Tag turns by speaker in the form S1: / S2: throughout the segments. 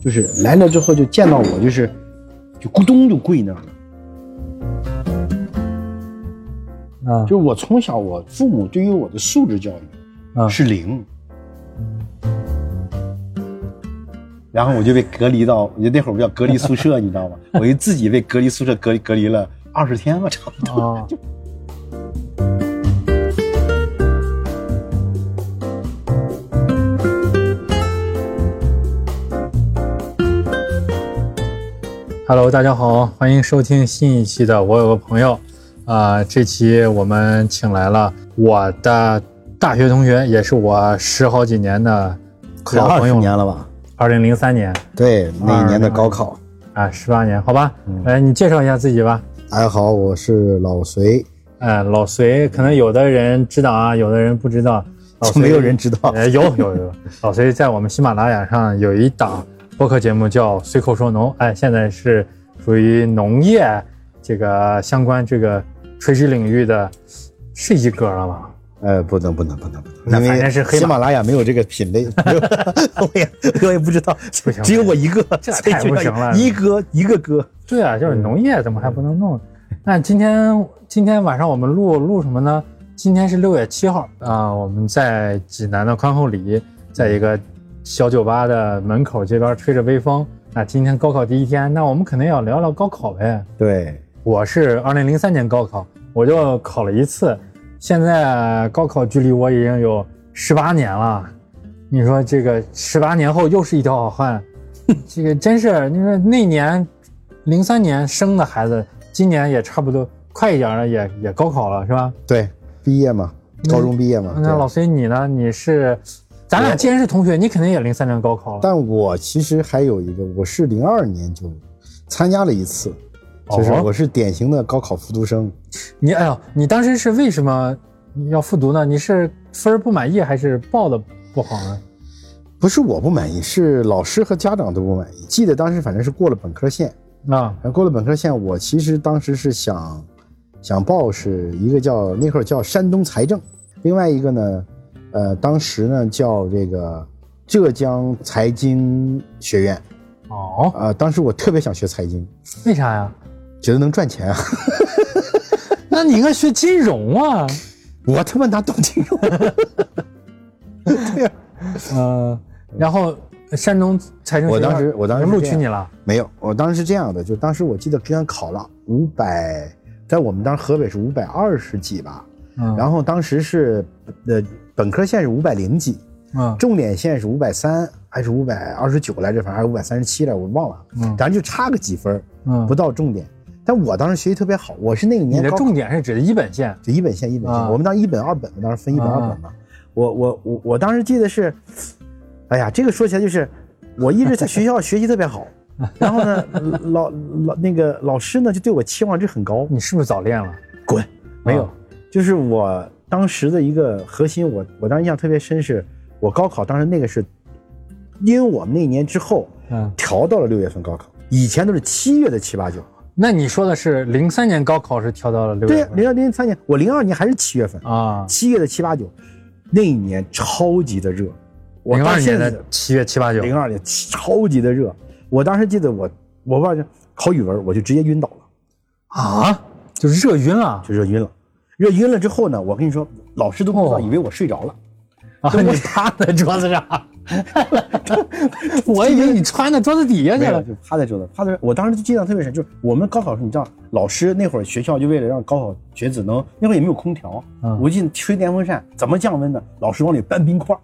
S1: 就是来了之后就见到我，就是就咕咚就跪那儿了。
S2: 啊，
S1: 就是我从小我父母对于我的素质教育
S2: 啊
S1: 是零，然后我就被隔离到，我就那会儿不叫隔离宿舍，你知道吗？我就自己被隔离宿舍隔离隔离了二十天吧，差不多。
S2: 啊，Hello，大家好，欢迎收听新一期的《我有个朋友》啊、这期我们请来了我的大学同学，也是我十好几年的老朋友，
S1: 年了吧？
S2: 二零零三年
S1: 对，那一年的高考。
S2: 啊，十八年，好吧，
S1: 嗯
S2: 来你介绍一下自己吧。
S1: 大家好，我是老隋，
S2: 哎，老隋，可能有的人知道啊，有的人不知道。老隋
S1: 没有人知道。
S2: 哎，有有有，老隋在我们喜马拉雅上有一档播客节目叫《随口说农》，哎，现在是属于农业这个相关这个垂直领域的，是一哥了吗？
S1: 呃，不能不能不能不能，
S2: 那
S1: 因为
S2: 是黑马
S1: 喜马拉雅没有这个品类，我也我也不知道只有我一个，
S2: 这太不行了
S1: 一哥一个哥。
S2: 对啊，就是农业怎么还不能弄？那今天今天晚上我们录录什么呢？今天是六月七号啊、我们在济南的宽厚里，在一个小酒吧的门口这边吹着微风。那今天高考第一天，那我们肯定要聊聊高考呗。
S1: 对，
S2: 我是二零零三年高考，我就考了一次，现在高考距离我已经有十八年了。你说这个十八年后又是一条好汉，这个真是你说那年零三年生的孩子，今年也差不多快一点了，也也高考了是吧？
S1: 对，毕业嘛，高中毕业嘛。
S2: 那老孙你呢？你是咱俩既然是同学，你肯定也零三年高考了。
S1: 但我其实还有一个，我是零二年就参加了一次，就是
S2: 哦
S1: 我是典型的高考复读生。
S2: 你哎呦，你当时是为什么要复读呢？你是分儿不满意还是报的不好呢？
S1: 不是我不满意，是老师和家长都不满意。记得当时反正是过了本科线，
S2: 啊
S1: 然后过了本科线，我其实当时是想想报是一个叫那会儿叫山东财政，另外一个呢，呃，当时呢叫这个浙江财经学院
S2: 哦，
S1: 呃、当时我特别想学财经，
S2: 为啥呀？
S1: 觉得能赚钱啊，
S2: 那你应该学金融啊。
S1: 我他妈哪懂金融？对呀、
S2: 嗯，然后山东财政
S1: 我
S2: 学院
S1: 当时我当时
S2: 录取你了。
S1: 没有，我当时是这样的，就当时我记得刚考了五百，在我们当时河北是五百二十几吧，
S2: 嗯，
S1: 然后当时是呃本科线是五百零几，
S2: 嗯
S1: 重点线是五百三还是五百二十九来着，反正还是五百三十七来，我忘了，
S2: 嗯
S1: 反正就差个几分，
S2: 嗯
S1: 不到重点。但我当时学习特别好，我是那个年
S2: 你的重点是指的一本线。
S1: 就一本线一本线，
S2: 啊
S1: 我们当时一本二本嘛，当时分一本二本嘛。我我我我当时记得是，哎呀，这个说起来就是，我一直在学校学习特别好，然后呢，老老那个老师呢就对我期望值很高，
S2: 你是不是早恋了？
S1: 滚，没有
S2: 啊，
S1: 就是我当时的一个核心，我我当时印象特别深是，我高考当时那个是，因为我们那年之后
S2: 嗯，
S1: 调到了六月份高考，以前都是七月的七八九。
S2: 那你说的是零三年高考是调到了六
S1: 对呀，
S2: 月份？
S1: 零二零三年，我零二年还是七月份，
S2: 啊？
S1: 七月的七八九，那一年超级的热，我
S2: 零二年的七月七八九。
S1: 零二年超级的热，我当时记得我我忘记考语文我就直接晕倒了，
S2: 啊，就热晕了？
S1: 就热晕了，热晕了之后呢，我跟你说，老师都不知道，
S2: 哦
S1: 以为我睡着了。
S2: 啊！你趴在桌子上，我以为你穿在桌子底下去，了。
S1: 就趴在桌子，趴在。我当时就印象特别深，就是我们高考时候，你知道，老师那会儿学校就为了让高考学子能，那会儿也没有空调，
S2: 嗯
S1: 我记得吹电风扇，怎么降温呢？老师往里搬冰块，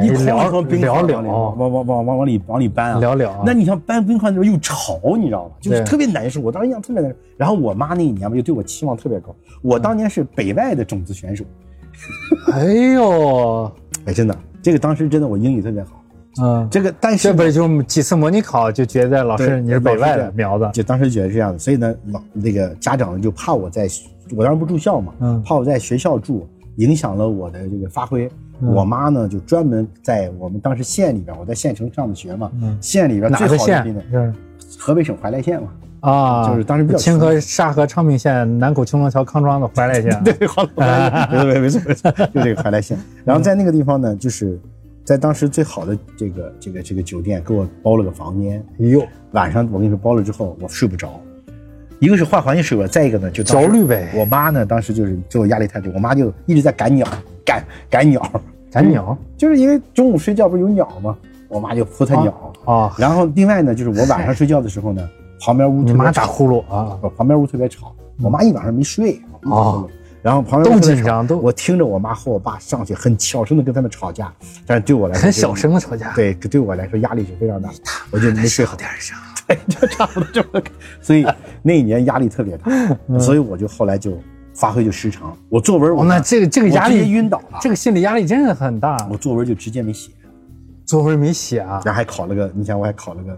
S1: 一筐冰块
S2: 聊
S1: 往里
S2: 了
S1: 往往往往往里往里搬啊，那你像搬冰块的时候又潮，你知道吗？就是
S2: 对
S1: 特别难受。我当时印象特别难受。然后我妈那一年吧，就对我期望特别高。我当年是北外的种子选手，
S2: 哎呦，
S1: 哎，真的，这个当时真的我英语特别好。
S2: 嗯，
S1: 这个但是
S2: 这不是就几次模拟考就觉得老师
S1: 对
S2: 你是北外的苗子，
S1: 就当时觉得是这样的，所以呢，老那个家长就怕我在，我当时不住校嘛，
S2: 嗯
S1: 怕我在学校住影响了我的这个发挥。
S2: 嗯
S1: 我妈呢就专门在我们当时县里边，我在县城上的学嘛，
S2: 嗯
S1: 县里边最
S2: 哪个县
S1: 好的地点，？
S2: 是
S1: 河北省怀来县嘛。
S2: 啊，
S1: 就是当时比较
S2: 清河、沙河、昌平县南口、青龙桥、康庄的怀来县。
S1: 对，好了，没错没错没错，就这个怀来县。然后在那个地方呢，就是在当时最好的这个这个这个酒店给我包了个房间，
S2: 哎呦，
S1: 晚上我跟你说包了之后我睡不着，一个是换环境睡不着，再一个呢就
S2: 焦虑呗
S1: 我妈呢当时就是对我压力太大，我妈就一直在赶鸟，赶赶鸟，
S2: 赶鸟
S1: 就是因为中午睡觉不是有鸟吗？我妈就扑它鸟。
S2: 啊，
S1: 然后另外呢，就是我晚上睡觉的时候呢，旁边屋
S2: 你妈打呼噜啊，
S1: 旁边屋特别吵，我妈一晚上没睡。
S2: 啊
S1: 然后旁边
S2: 都紧张都
S1: 我听着我妈和我爸上去很小声的跟他们吵架，但是对我来说
S2: 很小，声的吵架，
S1: 对，对我来说压力是非常大，我就没睡好。
S2: 点声。
S1: 对，就差不多这么个，所以那一年压力特别大，所以我就后来就发挥就失常。我作文我
S2: 哦，那这个这个压力，
S1: 晕倒了，
S2: 这个心理压力真的很大。
S1: 我作文就直接没写，
S2: 作文没写啊，
S1: 然后还考了个，你想我还考了个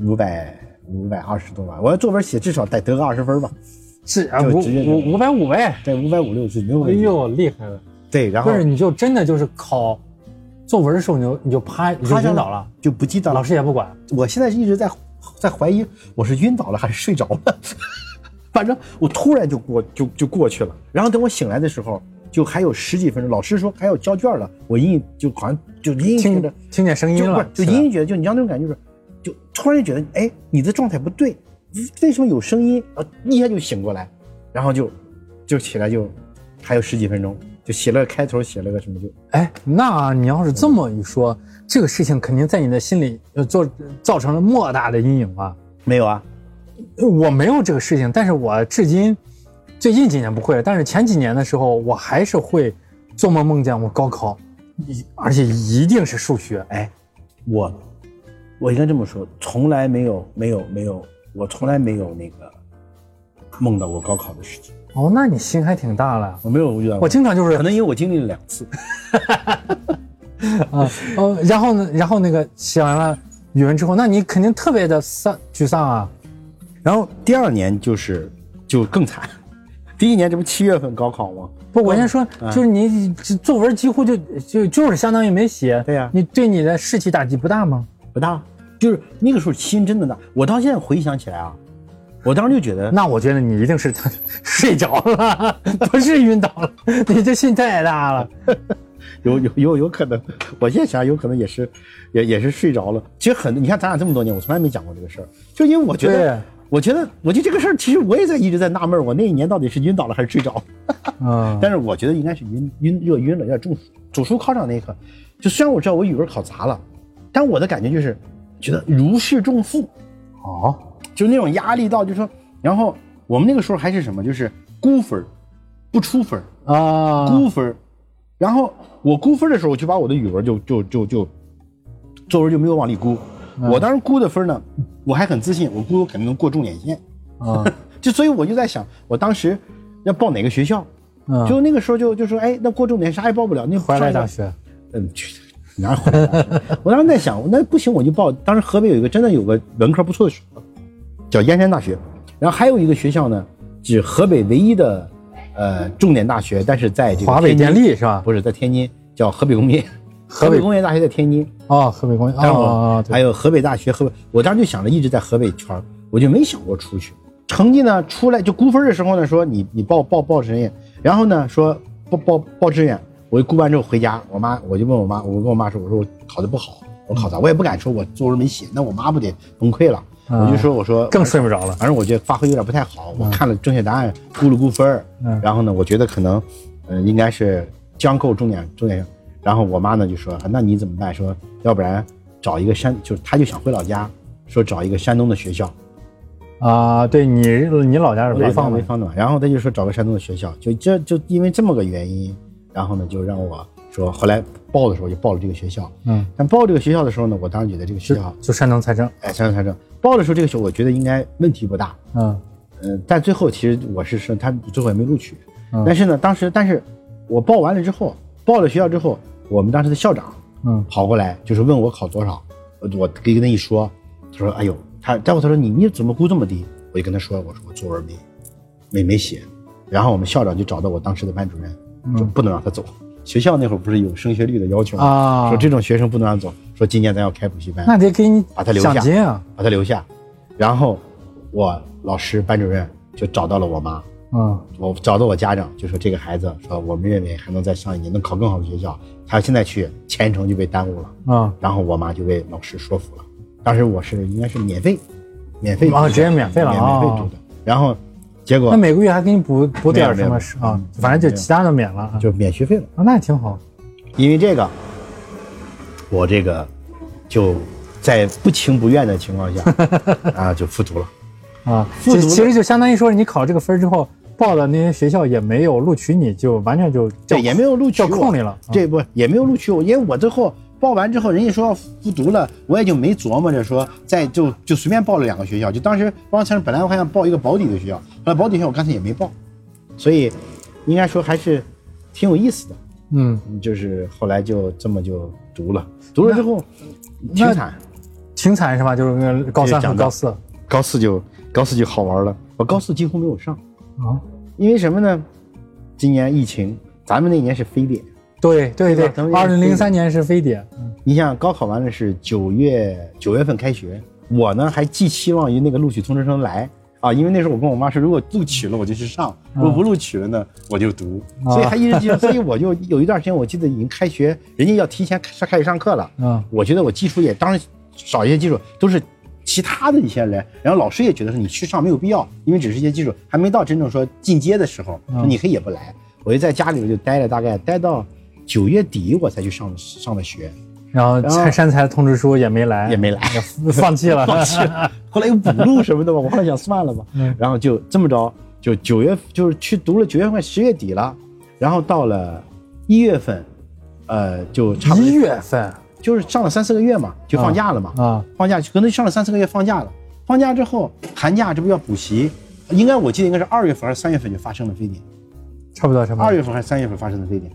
S1: 五百五百二十多吧，我要作文写至少得得个二十分吧，
S2: 是啊，五五五百五呗。
S1: 对，五百五六是没问题。
S2: 呦，厉害了！
S1: 对，然后
S2: 不是，你就真的就是考作文的时候，你就你就趴你就
S1: 趴
S2: 晕倒了，
S1: 就不记得了
S2: 老。师也不管。
S1: 我现在一直在在怀疑我是晕倒了还是睡着了，反正我突然就过就就过去了。然后等我醒来的时候，就还有十几分钟，老师说还要交卷了，我隐隐就好像就隐隐觉
S2: 听
S1: 得
S2: 听见声音了
S1: 就，就隐隐觉得就你知道那种感觉就是，就突然就觉得哎你的状态不对，为什么有声音？然后一下就醒过来，然后就就起来就还有十几分钟，就写了个开头写了个什么就
S2: 哎，那你要是这么一说，这个事情肯定在你的心里呃做造成了莫大的阴影啊。
S1: 没有啊，
S2: 我没有这个事情，但是我至今最近几年不会了，但是前几年的时候，我还是会做梦梦见我高考，一而且一定是数学。
S1: 哎，我我应该这么说，从来没有没有没有，我从来没有那个梦到过高考的事情，
S2: 哦，那你心还挺大了。
S1: 我没有遇到过。
S2: 我经常就是
S1: 可能因为我经历了两次，
S2: 啊，哦，然后呢，然后那个写完了语文之后，那你肯定特别的丧沮丧啊。
S1: 然后第二年就是就更惨，第一年这不七月份高考吗？
S2: 不，我先说，
S1: 嗯
S2: 就是你这作文几乎就就就是相当于没写。
S1: 对呀
S2: 你对你的士气打击不大吗？
S1: 不大，就是那个时候心真的大。我到现在回想起来啊，我当时就觉得，
S2: 那我觉得你一定是睡着了，不是晕倒了，你这心太大了。
S1: 有有有有可能，我现在想有可能也是，也也是睡着了。其实很，你看咱俩这么多年，我从来没讲过这个事儿，就因为我觉
S2: 对
S1: 得，我觉得，我觉得这个事儿，其实我也在一直在纳闷，我那一年到底是晕倒了还是睡着？
S2: 啊，
S1: 但是我觉得应该是晕晕热晕了，有点中暑。主书考场那一刻，就虽然我知道我语文考砸了，但我的感觉就是觉得如释重负，
S2: 哦，
S1: 就那种压力到，就是说，然后我们那个时候还是什么，就是估分不出分
S2: 啊，
S1: 估分然后我估分的时候，我就把我的语文就就就就作文就没有往里估。我当时估的分呢，我还很自信，我估我肯定能过重点线。
S2: 啊，
S1: 就所以我就在想，我当时要报哪个学校，
S2: 嗯，
S1: 就那个时候就就说，哎，那过重点啥也报不了，那
S2: 怀来大
S1: 学，嗯，去哪儿怀来大学？我当时在想，那不行我就报。当时河北有一个真的有个文科不错的学校，叫燕山大学，然后还有一个学校呢，是河北唯一的呃重点大学，但是在这个
S2: 华北电力是吧？
S1: 不是在天津，叫河北工业，
S2: 河北
S1: 工业大学在天津，
S2: 哦，河北工业，哦，对，
S1: 还有河北大学，河北，我当时就想着一直在河北圈儿我就没想过出去。成绩呢出来就估分的时候呢，说你你报报报志愿，然后呢说报报报志愿，我估完之后回家，我妈我就问我妈，我跟我妈说，我说我考的不好，我考砸，我也不敢说我作文没写，那我妈不得崩溃了。我就说我说
S2: 更睡不着了。
S1: 反正我觉得发挥有点不太好。我看了正确答案，估了估分儿
S2: 嗯
S1: 然后呢，我觉得可能，呃，应该是将够重点重点。然后我妈呢就说，啊那你怎么办？说要不然找一个山，就是她就想回老家，说找一个山东的学校，
S2: 啊，对你你老家是潍坊
S1: 潍潍坊的嘛。然后她就说找个山东的学校，就这就因为这么个原因，然后呢就让我说，后来报的时候就报了这个学校。
S2: 嗯，
S1: 但报这个学校的时候呢，我当时觉得这个学校，
S2: 就山东财政，
S1: 哎，山东财政报的时候这个学校，我觉得应该问题不大。
S2: 嗯
S1: 嗯，但最后其实我是说他最后也没录取，
S2: 嗯
S1: 但是呢，当时但是我报完了之后，报了学校之后，我们当时的校长
S2: 嗯
S1: 跑过来就是问我考多少，我我跟跟他一说，他说哎呦，他待会他说你你怎么估这么低？我就跟他说我说我作文没没没写，然后我们校长就找到我当时的班主任，说不能让他走。学校那会儿不是有升学率的要求吗？
S2: 啊
S1: 说这种学生不能让走，说今年咱要开补习班，
S2: 那得给你
S1: 把他留下
S2: 奖金啊，
S1: 把他留下，然后我老师班主任就找到了我妈，
S2: 嗯
S1: 我找到我家长，就说这个孩子说我们认为还能再上一年，能考更好的学校，他现在去前程就被耽误了。
S2: 啊
S1: 然后我妈就被老师说服了，当时我是应该是免费，免费
S2: 啊直接免费了
S1: 免
S2: 啊
S1: 免费读的。然后结果
S2: 那每个月还给你补补点儿什么啊
S1: 嗯？
S2: 反正就其他的免了啊，
S1: 就免学费了。
S2: 啊那也挺好。
S1: 因为这个，我这个就在不情不愿的情况下 啊，就复读了。
S2: 啊，
S1: 复读
S2: 其其实就相当于说，你考这个分儿之后，报的那些学校也没有录取你，就完全就
S1: 对，也没有录取
S2: 叫
S1: 我
S2: 空里了。啊
S1: 这不也没有录取我，因为我最后报完之后，人家说要复读了，我也就没琢磨着说再就就随便报了两个学校，就当时汪先生本来我还想报一个保底的学校，后来保底学校我干脆也没报，所以应该说还是挺有意思的。
S2: 嗯，
S1: 就是后来就这么就读了，读了之后挺惨，
S2: 挺惨是吧？就是那个高三和高四
S1: 高四就高四就好玩了，我高四几乎没有上，
S2: 啊。
S1: 因为什么呢？今年疫情，咱们那年是非典，
S2: 对对对二零零三年是非典，嗯。
S1: 你像高考完了是九月九月份开学，我呢还寄期望于那个录取通知书来。啊，因为那时候我跟我妈说，如果录取了我就去上，如果不录取了呢我就读，
S2: 啊。
S1: 所以还一直记得，所以我就有一段时间我记得已经开学，人家要提前开开始上课了，
S2: 嗯。
S1: 我觉得我基础也当然少一些基础，都是其他的一些人，然后老师也觉得说你去上没有必要，因为只是一些基础，还没到真正说进阶的时候，你可以也不来。我就在家里边就待了大概待到九月底，我才去上上的学，
S2: 然后
S1: 然后
S2: 山山财通知书也没来，
S1: 也没来。
S2: 放弃了，
S1: 放弃了。后来又补录什么的吧，我后来想算了吧，
S2: 嗯。
S1: 然后就这么着，就九月就是去读了九月份十月底了，然后到了一月份，呃，就差不多
S2: 一月份
S1: 就是上了三四个月嘛，就放假了嘛，
S2: 啊，
S1: 放假可能上了三四个月放假了，放假之后寒假这不要补习，应该我记得应该是二月份还是三月份就发生了非典，
S2: 差不多差不多。
S1: 二。月份还是三月份发生的非典，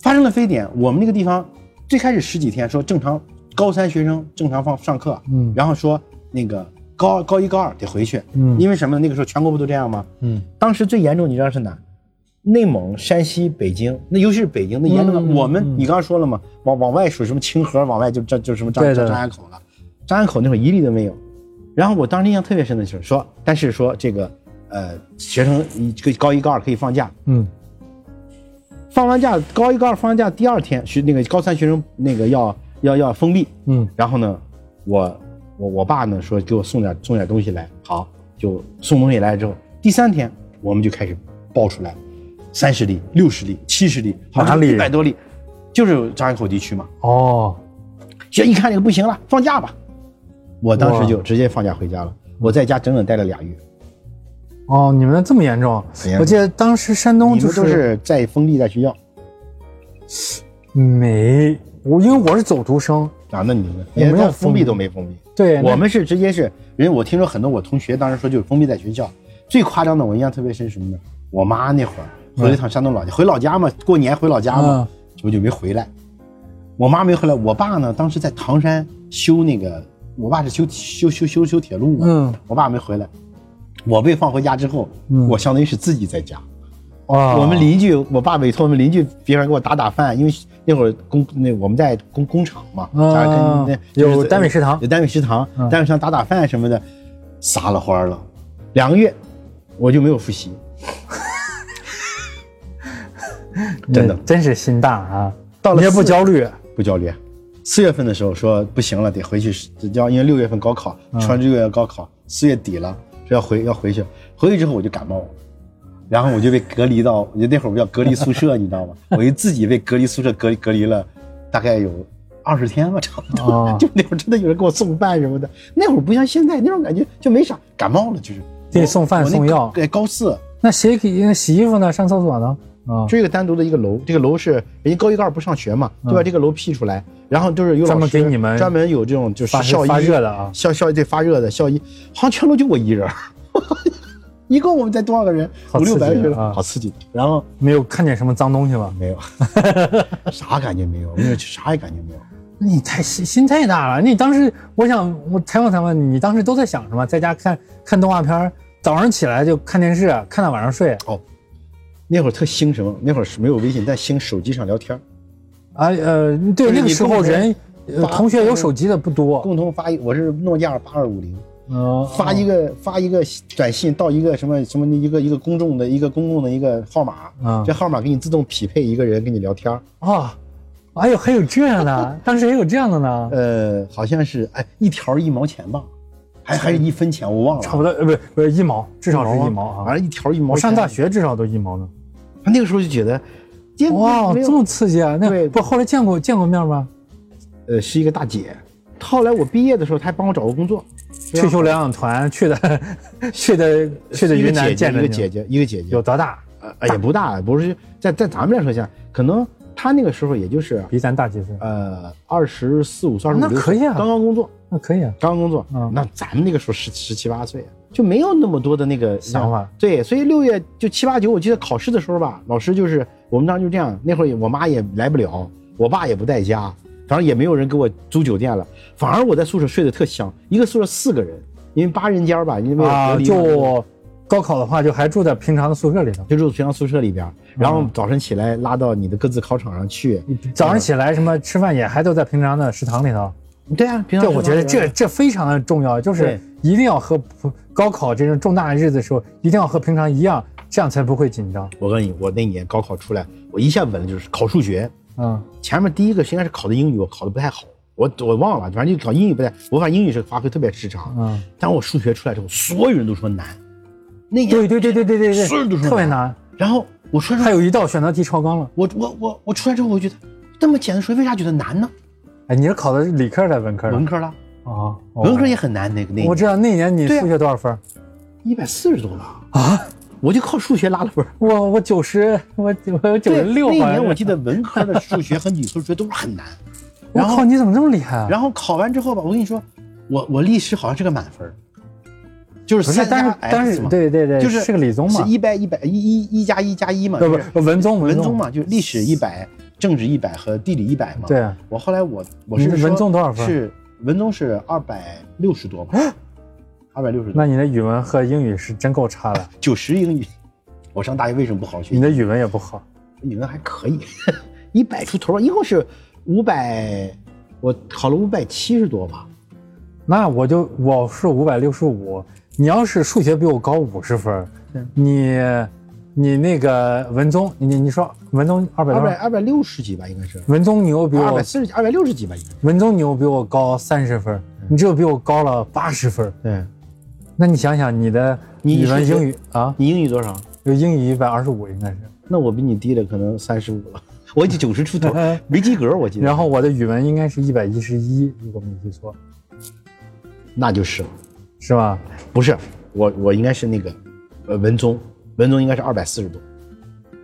S1: 发生了非典，我们那个地方最开始十几天说正常高三学生正常放上课，
S2: 嗯。
S1: 然后说那个高高一高二得回去，
S2: 嗯。
S1: 因为什么呢？那个时候全国不都这样吗？
S2: 嗯。
S1: 当时最严重，你知道是哪？内蒙、山西、北京，那尤其是北京，那严重的。我们
S2: 嗯
S1: 你刚刚说了嘛，往往外属什么清河，往外就这就什么张
S2: 对的。
S1: 张家口了，张家口那会儿一例都没有。然后我当时印象特别深的就是说，但是说这个呃学生一这个高一高二可以放假，
S2: 嗯。
S1: 放完假高一高二放完假第二天学那个高三学生那个要要要封闭，
S2: 嗯。
S1: 然后呢，我我我爸呢说给我送点送点东西来，好，就送东西来之后，第三天我们就开始爆出来，三十例、六十例、七十例，好
S2: 哪
S1: 像
S2: 里
S1: 一百多例，就是张家口地区嘛。
S2: 哦，
S1: 这一看这个不行了，放假吧，我当时就直接放假回家了。我在家整整待了俩月，
S2: 哦，你们那这么严重
S1: 严？重
S2: 我记得当时山东就
S1: 你们都是在封闭在学校
S2: 没我，因为我是走读生，
S1: 啊？那你们
S2: 我没有
S1: 连到封闭
S2: 封闭
S1: 都没封闭。
S2: 对，
S1: 我们是直接是人，我听说很多我同学当时说就是封闭在学校，最夸张的我印象特别深是什么呢？我妈那会儿回了一趟山东老家，回老家嘛，过年回老家嘛，我就没回来。我妈没回来，我爸呢当时在唐山修那个，我爸是修修修修修铁路嘛，
S2: 嗯
S1: 我爸没回来。我被放回家之后，
S2: 嗯
S1: 我相当于是自己在家。
S2: 哇，
S1: 我们邻居，我爸委托我们邻居别人给我打打饭，因为那会儿工那我们在工工厂嘛，
S2: 啊
S1: 那
S2: 有单位食堂
S1: 有单位食堂，
S2: 嗯
S1: 单位食堂打打饭什么的，撒了欢儿了，两个月我就没有复习，真的
S2: 真是心大啊！
S1: 到了
S2: 不焦虑，
S1: 不焦虑。四月份的时候说不行了，得回去，要因为六月份高考，
S2: 嗯
S1: 传六月高考，四月底了，说要回要回去，回去之后我就感冒了。然后我就被隔离到，那会儿我叫隔离宿舍，你知道吗？我就自己被隔离宿舍隔离隔离了，大概有二十天吧，差不多。
S2: 哦
S1: 就那会儿真的有人给我送饭什么的，那会儿不像现在那种感觉，就没啥，感冒了就是。
S2: 给你送饭送药
S1: 高对，高四
S2: 那谁给洗衣服呢？上厕所呢？啊，
S1: 就一个单独的一个楼，这个楼是人家高一高二不上学嘛，就把这个楼辟出来，然后就是有老师
S2: 嗯专门给你们
S1: 专门有这种就是校医
S2: 发热的啊
S1: 校校对发热的校医，好像全楼就我一人儿，一共我们才多少个人？
S2: 好
S1: 五六百个人，
S2: 啊
S1: 好刺激。然后
S2: 没有看见什么脏东西吧？
S1: 没有，啥感觉没有，没有啥也感觉没有。
S2: 你太心心太大了。你当时，我想我采访采访你，你当时都在想什么？在家看看动画片，早上起来就看电视，看到晚上睡。
S1: 那会儿特兴什么？那会儿是没有微信，但兴手机上聊天儿，
S2: 啊呃，对，那个时候人同学有手机的不多。
S1: 共同发一，我是诺基亚八二五零，
S2: 哦
S1: 发一个发一个短信到一个什么什么一个一个公众的一个公共的一个号码，
S2: 嗯
S1: 这号码给你自动匹配一个人跟你聊天啊。
S2: 哦，哎呦，还有这样的，当时也有这样的呢，
S1: 呃，好像是哎一条一毛钱吧，还还是一分钱，我忘了。
S2: 差不多，呃，不是不是一毛，至少是一毛啊。
S1: 反正一条一毛
S2: 上大，学至少都一毛呢。
S1: 那个时候就觉得，这
S2: 哇，这么刺激啊！那
S1: 对
S2: 不后来见过见过面吗？
S1: 呃是一个大姐。后来我毕业的时候，她还帮我找过工作。
S2: 去修疗养团去的，去的去的云南见着你
S1: 一个姐姐，一个姐姐
S2: 有，多大？
S1: 呃也不大，不是在在咱们来说下，可能她那个时候也就是
S2: 比咱大几岁？
S1: 呃二十四五、二十五
S2: 那可以啊
S1: 刚刚工作，
S2: 那可以啊。
S1: 刚刚工作。
S2: 嗯
S1: 那咱们那个时候十十七八岁，就没有那么多的那个
S2: 想法。
S1: 对，所以六月就七八九，我记得考试的时候吧，老师就是我们当时就这样，那会儿也我妈也来不了，我爸也不在家，反正也没有人给我租酒店了，反而我在宿舍睡得特香，一个宿舍四个人，因为八人间吧，因为
S2: 啊，就高考的话，就还住在平常的宿舍里头。
S1: 就住平常宿舍里边，然后早晨起来拉到你的各自考场上去。
S2: 早上起来什么吃饭也还都在平常的食堂里头。
S1: 对啊，平常
S2: 对，我觉得这这非常的重要，就是
S1: 对
S2: 一定要和高考这种重大的日子的时候，一定要和平常一样，这样才不会紧张。
S1: 我告诉你，我那年高考出来，我一下稳了，就是考数学。
S2: 嗯，
S1: 前面第一个应该是考的英语，我考的不太好，我我忘了，反正就考英语不太，我反正英语是发挥特别失常。
S2: 嗯，
S1: 但我数学出来之后，所有人都说难，那年
S2: 对对对对对对对，
S1: 所有人都说
S2: 特别难。
S1: 然后我出来
S2: 还有一道选择题超纲了。
S1: 我我我我出来之后，我觉得这么简单数学为啥觉得难呢？
S2: 哎，你是考的是理科还是文科的？
S1: 文科了，
S2: 啊，哦
S1: 文科也很难，那个那
S2: 我知道那年你数学多少分
S1: 一百四十多吧，
S2: 啊？
S1: 我就靠数学拉了分。
S2: 我我九十，我我有九，十六。
S1: 那一年我记得文科的数学和理科数学都是很难。
S2: 我靠，
S1: 然后
S2: 你怎么这么厉害啊？
S1: 然后考完之后吧，我跟你说，我我历史好像是个满分，就是
S2: 不是，
S1: 三加
S2: 但是但
S1: X
S2: 是
S1: 嘛，
S2: 对对对，
S1: 就是
S2: 是个理综嘛
S1: 是，一百一百一一一加一加一嘛，
S2: 不
S1: 是
S2: 不文综综
S1: 文综嘛，就是历史一百，政治一百和地理一百嘛。
S2: 对，啊
S1: 我后来我我是
S2: 文综多少分
S1: 是文综是二百六十多吧，二百六十多，
S2: 那你的语文和英语是真够差的，
S1: 九十英语。我上大学为什么不好好学？
S2: 你的语文也不好。
S1: 语文还可以，一百出头，一共是五百，我考了五百七十多吧。
S2: 那我就我是五百六十五，你要是数学比我高五十分，你你那个文综，你你说文综二百
S1: 二
S2: 多
S1: 百二百六十几吧，应该是
S2: 文综你又比我
S1: 二百四十几，二百六十几吧，应该是。
S2: 文综你又比我高三十分，你只有比我高了八十分。
S1: 对，
S2: 那你想想你的
S1: 你
S2: 语文、英语啊，
S1: 你英语多少？
S2: 有英语一百二十五应该是，
S1: 那我比你低了，可能三十五了。我就九十出头，没及格，我记得。
S2: 然后我的语文应该是一百一十一，如果没记错，
S1: 那就是，
S2: 是吧？
S1: 不是我，我应该是那个，呃，文综，文综应该是二百四十多。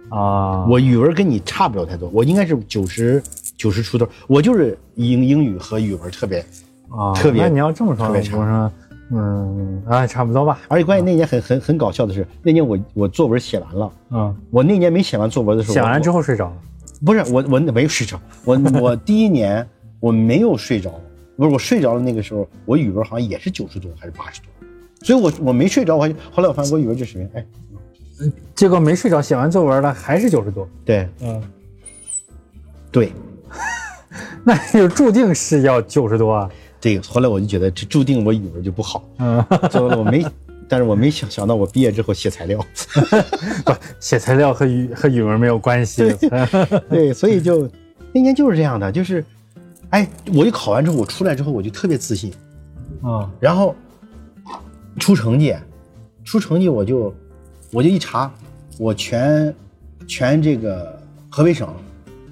S2: 啊，
S1: 我语文跟你差不了太多，我应该是九十九十出头。我就是英英语和语文特别，
S2: 啊，
S1: 特别
S2: 那你要这么说，
S1: 特别差
S2: 我说，嗯，哎，差不多吧。
S1: 而且关键那年很很很搞笑的是，那年我我作文写完了，
S2: 嗯，
S1: 我那年没写完作文的时候，
S2: 写完之
S1: 后
S2: 后睡着了。
S1: 不是我我没有睡着，我我第一年我没有睡着，不是我睡着了那个时候，我语文好像也是九十多还是八十多，所以我我没睡着，我还后来我发现我语文这水平，哎，
S2: 结果没睡着，写完作文了还是九十多。
S1: 对。
S2: 嗯，
S1: 对，
S2: 那就注定是要九十多啊。
S1: 这个后来我就觉得这注定我语文就不好，
S2: 嗯，
S1: 最后我没，但是我没想想到我毕业之后写材料，
S2: 不，写材料和语和语文没有关系。
S1: 对，所以就那年就是这样的，就是，哎，我一考完之后，我出来之后我就特别自信，
S2: 啊，
S1: 然后出成绩，出成绩我就我就一查，我全全这个河北省，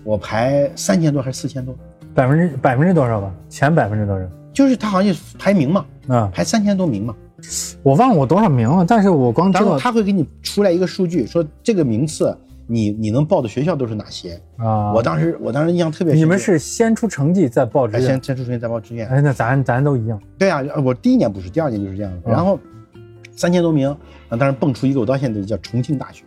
S1: 我排三千多还是四千多，
S2: 百分之百分之多少吧？前百分之多少？
S1: 就是他好像排名嘛，
S2: 啊，
S1: 排三千多名嘛，
S2: 我忘了我多少名了，但是我光知道
S1: 他会给你出来一个数据，说这个名次你你能报的学校都是哪些。
S2: 啊，
S1: 我当时我当时印象特别深，
S2: 你们是先出成绩再报志
S1: 愿先？先出成绩再报志愿，
S2: 哎，那咱咱都一样。
S1: 对啊，我第一年不是，第二年就是这样的。
S2: 嗯
S1: 然后三千多名，啊，当时蹦出一个，我到现在叫重庆大学。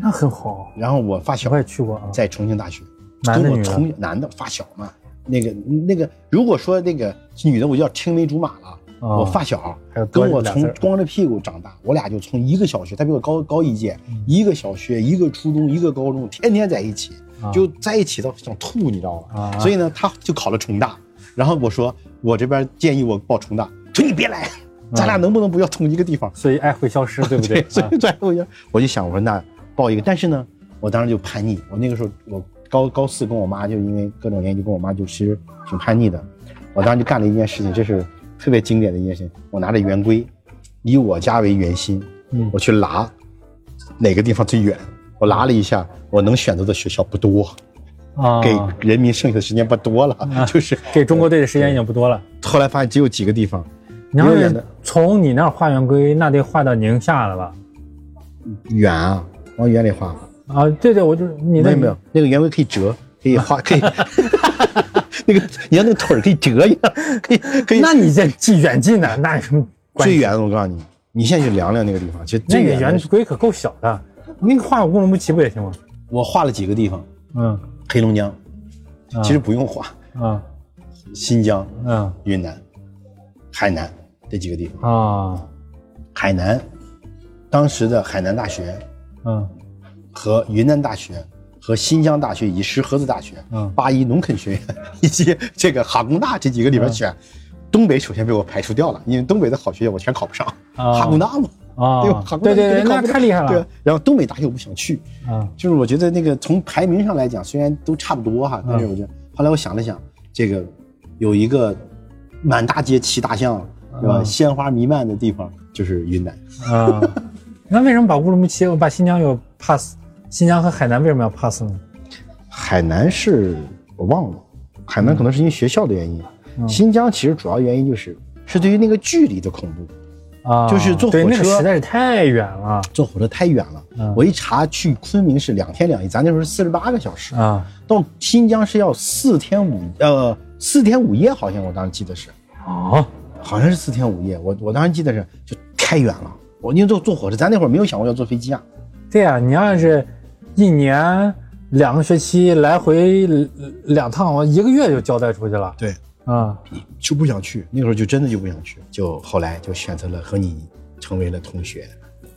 S2: 那很好，
S1: 然后我发小
S2: 我也去过啊。
S1: 在重庆大学，跟我
S2: 男的女
S1: 男的发小嘛，那个那个，如果说那个女的，我就叫青梅竹马了。
S2: 哦
S1: 我发小跟我从光着屁股长大，我俩就从一个小学，他比我高高一届，
S2: 嗯
S1: 一个小学，一个初中，一个高中，天天在一起，
S2: 啊
S1: 就在一起到想吐，你知道吗？
S2: 啊
S1: 所以呢，他就考了重大，然后我说我这边建议我报重大，他说你别来，咱俩能不能不要同一个地方？
S2: 所以爱会消失，对不对？
S1: 所以在我就我就想，我说那报一个，但是呢，我当时就叛逆。我那个时候我高高四跟我妈就因为各种原因就跟我妈就其实挺叛逆的。我当时就干了一件事情，这是特别经典的一件事情。我拿着圆规，以我家为圆心，
S2: 嗯
S1: 我去拉哪个地方最远。我拉了一下，我能选择的学校不多，
S2: 啊，
S1: 给人民剩下的时间不多了，就是
S2: 给中国队的时间已经不多了。
S1: 后来发现只有几个地方
S2: 你要是
S1: 有远的
S2: 从你那儿画圆规，那得画到宁夏了吧？
S1: 远啊，往远里画。
S2: 啊，对对，我就是你那
S1: 没有没有，那个圆规可以折，可以画，可以。那个你看那个腿儿可以折一下，可以可以。
S2: 那你这近远近的，那有什么关系？
S1: 最远的我告诉你，你现在去量量那个地方，其实
S2: 那个圆规可够小的，那个画乌鲁木齐不也行吗？
S1: 我画了几个地方，
S2: 嗯
S1: 黑龙江，
S2: 啊
S1: 其实不用画，
S2: 啊
S1: 新疆、
S2: 嗯
S1: 云南、海南这几个地方。
S2: 啊。
S1: 海南，当时的海南大学
S2: 嗯。
S1: 和云南大学和新疆大学以及石河子大学、
S2: 嗯。
S1: 八一农垦学院以及这个哈工大这几个里边选，东北首先被我排除掉了，因为东北的好学校我全考不上，
S2: 啊。
S1: 哈工大嘛，对吧？
S2: 啊
S1: 哈，工大
S2: 太厉害了。
S1: 对，然后东北大学我不想去，
S2: 啊
S1: 就是我觉得那个从排名上来讲，虽然都差不多哈，但是我觉得后来我想了想，这个有一个满大街骑大象，对吧？
S2: 嗯
S1: 鲜花弥漫的地方就是云南。
S2: 啊，那为什么把乌鲁木齐、把新疆又 pass？新疆和海南为什么要 pass 呢？
S1: 海南是我忘了，海南可能是因为学校的原因。
S2: 嗯
S1: 新疆其实主要原因就是是对于那个距离的恐怖，
S2: 啊，
S1: 就是坐
S2: 对那个
S1: 火车
S2: 实在是太远了
S1: 坐火车太远了。
S2: 嗯
S1: 我一查去昆明是两天两夜，咱那时候是四十八个小时，
S2: 啊
S1: 到新疆是要四天五呃四天五夜，好像我当时记得是。
S2: 哦
S1: 好像是四天五夜，我我当时记得是就太远了，我因为坐坐火车，咱那会儿没有想过要坐飞机啊。
S2: 对呀、你要是一年两个学期来回两趟，我一个月就交代出去了。
S1: 对，
S2: 啊。
S1: 就不想去，那时候就真的就不想去，就后来就选择了和你成为了同学，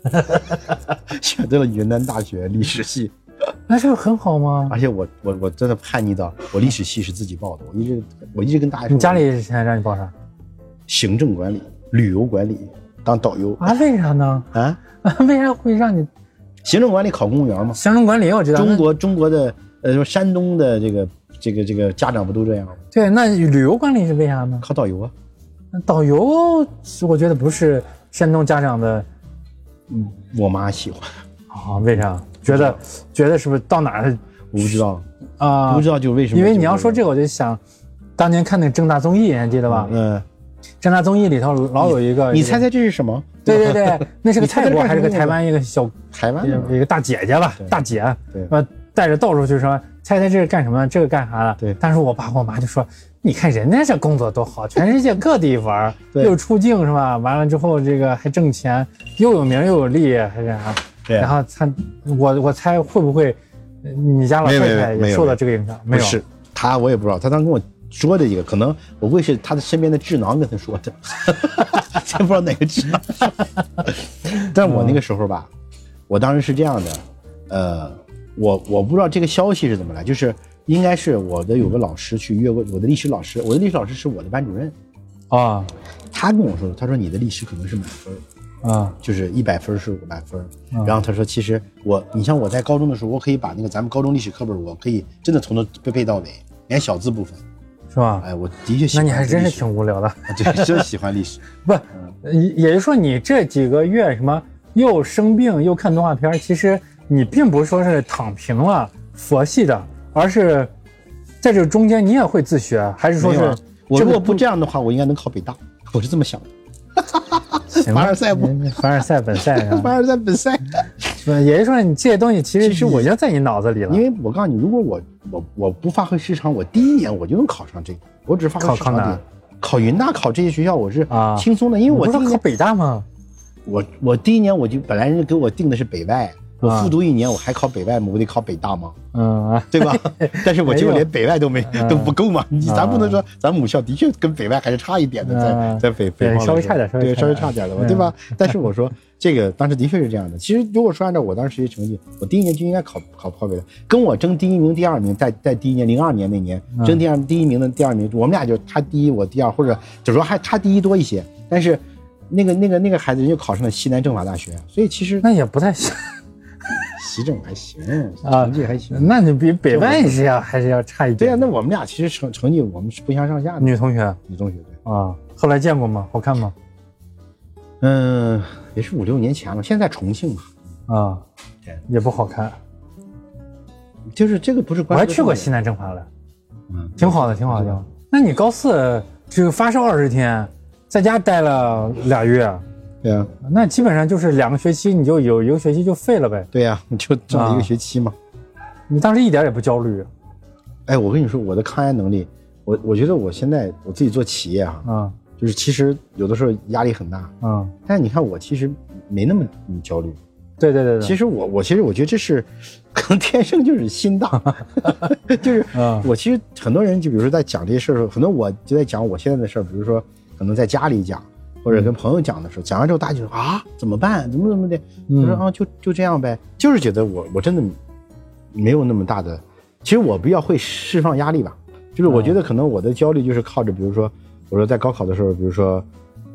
S1: 选择了云南大学历史系，
S2: 那这不很好吗？
S1: 而且我我我真的叛逆到我历史系是自己报的，我一直我一直跟大家说，
S2: 你家里现在让你报啥
S1: 行政管理、旅游管理当导游
S2: 啊？为啥呢？
S1: 啊，
S2: 为啥会让你
S1: 行政管理考公务员吗，
S2: 行政管理？我知道，
S1: 中国中国的呃说山东的这个这个这个家长不都这样吗？
S2: 对那旅游管理是为啥呢？
S1: 考导游啊。
S2: 导游我觉得不是山东家长的嗯
S1: 我妈喜欢，
S2: 啊？为啥？觉得觉得是不是到哪儿
S1: 我不知道，
S2: 啊？
S1: 不知道就为什么。
S2: 因为你要说这个，我就想，当年看那个正大综艺，你还记得吧？
S1: 嗯，
S2: 正大综艺里头老有一个，
S1: 你猜猜这是什么？
S2: 对对对，那是个泰国还是个台湾一个小
S1: 台湾的
S2: 一个大姐姐吧，大姐，
S1: 对
S2: 呃，带着到处去说，猜猜这是干什么的，这个干啥的？
S1: 对
S2: 但是我爸我妈就说，你看人家这工作多好，全世界各地玩，
S1: 对
S2: 又出境是吧？完了之后这个还挣钱，又有名又有利，还是啥？
S1: 对
S2: 然后他，我我猜会不会，呃你家老太太也受到这个影响？没有，
S1: 不是他，我也不知道，他当时跟我说的一个，可能我估计是他的身边的智囊跟他说的，真不知道哪个智囊。但我那个时候吧，我当时是这样的，呃，我我不知道这个消息是怎么来，就是应该是我的有个老师去约过我的历史老师，我的历史老师是我的班主任，
S2: 啊。
S1: 他跟我说，他说你的历史可能是满分。
S2: 啊。
S1: 就是一百分是五百分，
S2: 嗯
S1: 然后他说，其实我，你像我在高中的时候，我可以把那个咱们高中历史课本，我可以真的从头背背到尾，连小字部分，
S2: 是吧？
S1: 哎，我的确喜欢
S2: 那你还真是挺无聊的。
S1: 就就喜欢历史。
S2: 不，也也就是说，你这几个月什么又生病又看动画片，其实你并不是说是躺平了佛系的，而是在这中间你也会自学，还是说是
S1: 我如果不这样的话，我应该能考北大，我是这么想的。凡尔赛不
S2: 嗯凡尔赛本赛？
S1: 凡尔赛本赛，
S2: 不也就是说，你这些东西其实
S1: 其实我
S2: 已经在你脑子里了。
S1: 因为我告诉你，如果我我我不发挥失常，我第一年我就能考上这个，我只发挥失常点。考云大，考这些学校我是
S2: 啊
S1: 轻松的，因为我第一年
S2: 考北大吗？
S1: 我我第一年我就本来人家给我定的是北外，我
S2: 啊
S1: 复读一年，我还考北外吗？我得考北大吗？
S2: 嗯啊
S1: 对吧？但是我结果连北外都没
S2: 嗯
S1: 都不够嘛。你咱不能说咱母校的确跟北外还是差一点的，在
S2: 嗯
S1: 在北北方
S2: 稍微差点
S1: 对稍微
S2: 差点
S1: 差点的嘛，
S2: 嗯
S1: 对吧？但是我说这个当时的确是这样的。其实如果说按照我当时学习成绩，我第一年就应该考考考北大，跟我争第一名、第二名，在在第一年零二年那年
S2: 嗯
S1: 争第二第一名的第二名，我们俩就他第一我第二，或者就说还差第一多一些。但是那个那个那个孩子人就考上了西南政法大学，所以其实
S2: 那也不太行
S1: 西政还行，
S2: 啊
S1: 成绩还行。
S2: 那你比北外是要还是要差一点
S1: 对呀、
S2: 点。
S1: 那我们俩其实成成绩我们是不相上下的。
S2: 女同学
S1: 女同学对，
S2: 啊，后来见过吗？好看吗？
S1: 嗯，也是五六年前了，现在重庆嘛，
S2: 啊
S1: 对，
S2: 也不好看。
S1: 就是这个不是
S2: 我还去过西南政法了，
S1: 嗯，
S2: 挺好的，挺好的。那你高四只有发烧二十天，在家待了俩月，
S1: 对呀、
S2: 那基本上就是两个学期，你就有一个学期就废了呗。
S1: 对呀、你就这么一个学期嘛。
S2: 你当时一点也不焦虑
S1: 哎，我跟你说，我的抗压能力，我我觉得我现在我自己做企业啊，
S2: 啊。
S1: 就是其实有的时候压力很大，
S2: 啊！
S1: 但是你看我其实没那么焦虑。
S2: 对对对对，
S1: 其实我我其实我觉得这是 可能天生就是心大，就是
S2: 啊。
S1: 我其实很多人就比如说在讲这些事儿的时候，很多我就在讲我现在的事儿，比如说可能在家里讲，或者跟朋友讲的时候，讲完之后大家就说啊怎么办？怎么怎么的？
S2: 嗯
S1: 我说啊就就这样呗，就是觉得我我真的没有那么大的，其实我比较会释放压力吧，就是我觉得可能我的焦虑就是靠着，比如说我说在高考的时候，比如说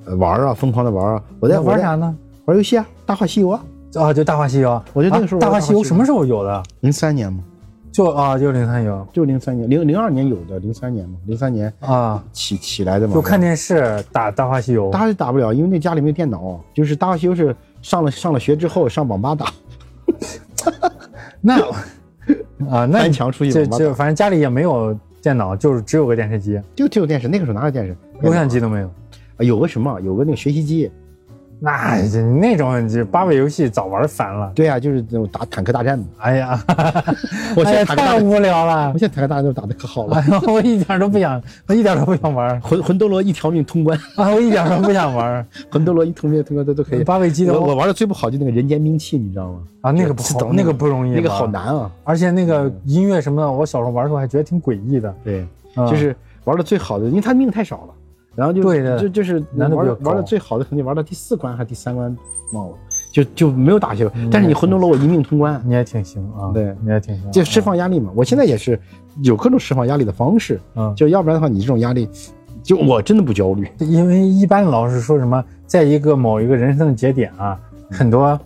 S1: 呃玩儿啊，疯狂的玩儿啊，我在
S2: 玩啥？呢？
S1: 玩游戏啊，《大话西游》啊，
S2: 啊，就《大话西游》。
S1: 我觉得那个时候
S2: 啊大话西游》什么时候有的？
S1: 零三年嘛。
S2: 就啊，就零三有
S1: 就零三年，零零二年有的，零三年嘛，零三年
S2: 啊，
S1: 起起来的嘛。
S2: 就看电视打《大话西游》。
S1: 打是打不了，因为那家里没有电脑，就是《大话西游》是上了上了学之后上网吧打，
S2: 那啊，那
S1: 翻墙出去
S2: 就
S1: 网吧，
S2: 就反正家里也没有电脑，就是只有个电视机，
S1: 就只有电视，那个时候哪有电视？
S2: 录像机都没有。
S1: 啊有个什么，有个那个学习机，
S2: 那这那种就八位游戏早玩烦了。
S1: 对啊，就是那种打坦克大战嘛。
S2: 哎呀，
S1: 我现
S2: 哎呀太
S1: 在坦克大战，
S2: 无聊了
S1: 我。现在坦克大战都打的可好了，
S2: 哎呀，我一点都不想，我一点都不想玩
S1: 魂魂斗罗一条命通关，
S2: 啊！我一点都不想玩。
S1: 魂斗罗一通命通关都都可以。
S2: 八位机的
S1: 我我玩的最不好就那个人间兵器，你知道吗？
S2: 啊，那个不好，那个不容易，
S1: 那个好，难啊。
S2: 而且那个音乐什么的，我小时候玩的时候还觉得挺诡异的。
S1: 对，
S2: 啊
S1: 就是玩的最好的，因为他命太少了，然后就
S2: 对的
S1: 就就是玩玩的最好的，肯定玩到第四关还是第三关忘了，就就没有打下去。
S2: 嗯
S1: 但是你魂斗罗我一命通关，
S2: 你也挺行啊，
S1: 对
S2: 你也挺行，
S1: 就释放压力嘛。我现在也是有各种释放压力的方式，
S2: 嗯，
S1: 就要不然的话，你这种压力，就我真的不焦虑。
S2: 因为一般老是说什么，在一个某一个人生的节点啊，很多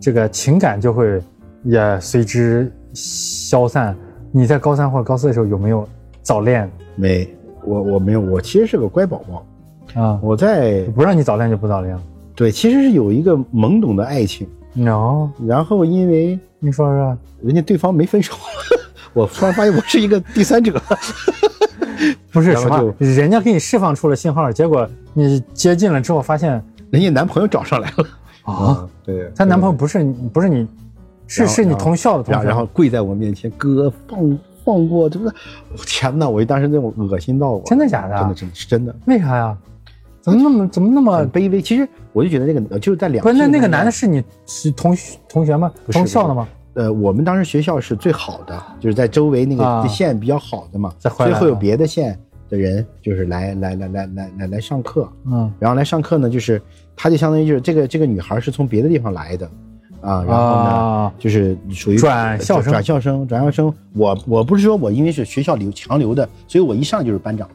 S2: 这个情感就会也随之消散。你在高三或者高四的时候有没有早恋
S1: 没，我我没有，我其实是个乖宝宝。
S2: 啊？
S1: 我在
S2: 不让你早恋就不早恋。
S1: 对，其实是有一个懵懂的爱情
S2: ，no，
S1: 然后因为
S2: 你说说，
S1: 人家对方没分手，我突然发现我是一个第三者。
S2: 不是什么人家给你释放出了信号，结果你接近了之后发现
S1: 人家男朋友找上来了
S2: 啊，，
S1: 对，
S2: 她男朋友不是你，不是你，是是你同校的同学，
S1: 然后然后跪在我面前，哥放放过，这不是，天哪！我当时那种恶心到我，
S2: 真的假的啊
S1: 真的真的是真的，
S2: 为啥呀？怎么那么怎么那么
S1: 卑微。其实我就觉得那个就是在两
S2: 不是那那个男的是你是同学同学吗？同校的吗？
S1: 呃，我们当时学校是最好的，就是在周围那
S2: 啊
S1: 个县比较好的嘛，
S2: 啊
S1: 所以会有别的县的人就是来来来来来来来上课，
S2: 嗯
S1: 然后来上课呢，就是他就相当于就是这个这个女孩是从别的地方来的啊，然后呢。
S2: 啊，
S1: 就是属于
S2: 转校生。
S1: 转校生，转校生。我我不是说我因为是学校留强留的，所以我一上就是班长，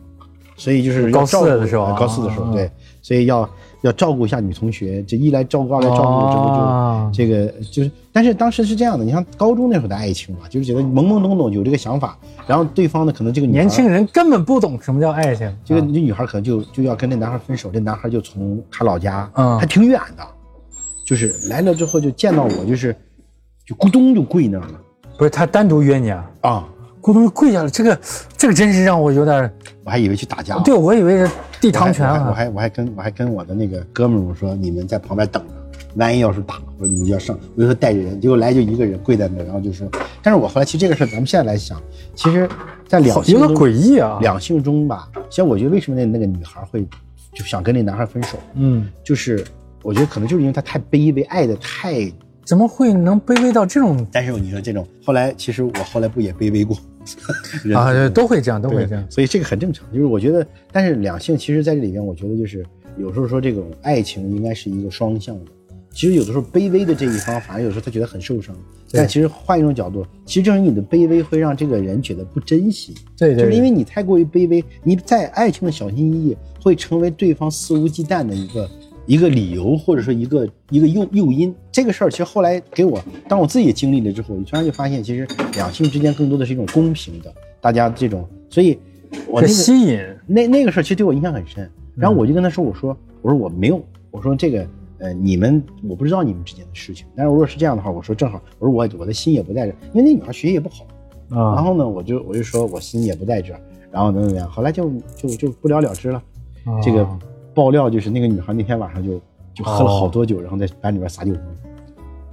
S1: 所以就是要
S2: 高四的时候啊
S1: 高四的时候
S2: 啊。
S1: 对，所以要要照顾一下女同学，这一来照顾，二来照顾，之后就
S2: 啊。
S1: 这个就是，但是当时是这样的，你像高中那会儿的爱情嘛，就是觉得懵懵懂懂有这个想法，然后对方呢可能这个女
S2: 年轻人根本不懂什么叫爱情，
S1: 这个女孩可能就就要跟那男孩分手，这男孩就从他老家，
S2: 嗯。
S1: 还挺远的，就是来了之后就见到我，就是就咕咚就跪那儿了。
S2: 不是他单独约你啊，
S1: 啊，
S2: 咕咚就跪下了，这个这个真是让我有点，
S1: 我还以为去打架了，
S2: 对我以为是地堂拳啊，
S1: 我还我还跟我还跟我的那个哥们儿我说，你们在旁边等着，万一要是打，我说你们就要上，我就说带着人，结果来就一个人跪在那儿，然后就说，但是我后来其实这个事儿咱们现在来想，其实，在两
S2: 好有点
S1: 性中
S2: 诡异啊，
S1: 两性中吧，其实我觉得为什么那那个女孩会就想跟那男孩分手，
S2: 嗯，
S1: 就是我觉得可能就是因为他太卑微，爱的太。
S2: 怎么会能卑微到这种
S1: 但是你说这种，后来其实我后来不也卑微过
S2: 啊？
S1: 生
S2: 都会这样，都会这样，
S1: 所以这个很正常。就是我觉得，但是两性其实在这里边，我觉得就是有时候说这种爱情应该是一个双向的。其实有的时候卑微的这一方，反而有时候他觉得很受伤。但其实换一种角度，其实正是你的卑微会让这个人觉得不珍惜。
S2: 对对，
S1: 就是因为你太过于卑微，你在爱情的小心翼翼，会成为对方肆无忌惮的一个一个理由，或者说一个一个诱诱因。这个事儿其实后来给我，当我自己也经历了之后，我突然就发现，其实两性之间更多的是一种公平的，大家这种，所以我那个
S2: 这吸引，
S1: 那那个事儿其实对我影响很深。然后我就跟他说，我说我说我没有，我说这个呃你们我不知道你们之间的事情，但是如果是这样的话，我说正好，我说我我的心也不在这儿，因为那女孩学习也不好。
S2: 啊，
S1: 然后呢，我就我就说我心也不在这儿，然后怎么怎么样，后来就就就不了了之了。
S2: 啊
S1: 这个爆料就是那个女孩那天晚上就就喝了好多酒，然后在班里边撒酒疯，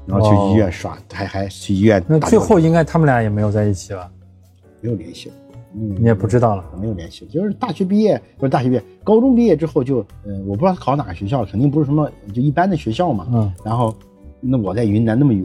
S1: 然后去医院耍，还还去医院
S2: 那。最后应该他们俩也没有在一起吧？
S1: 没有联系了，嗯，
S2: 你也不知道了。
S1: 没有联系了，就是大学毕业不是大学毕业，高中毕业之后就，嗯、我不知道他考哪个学校，肯定不是什么就一般的学校嘛。
S2: 嗯
S1: 然后，那我在云南那么远，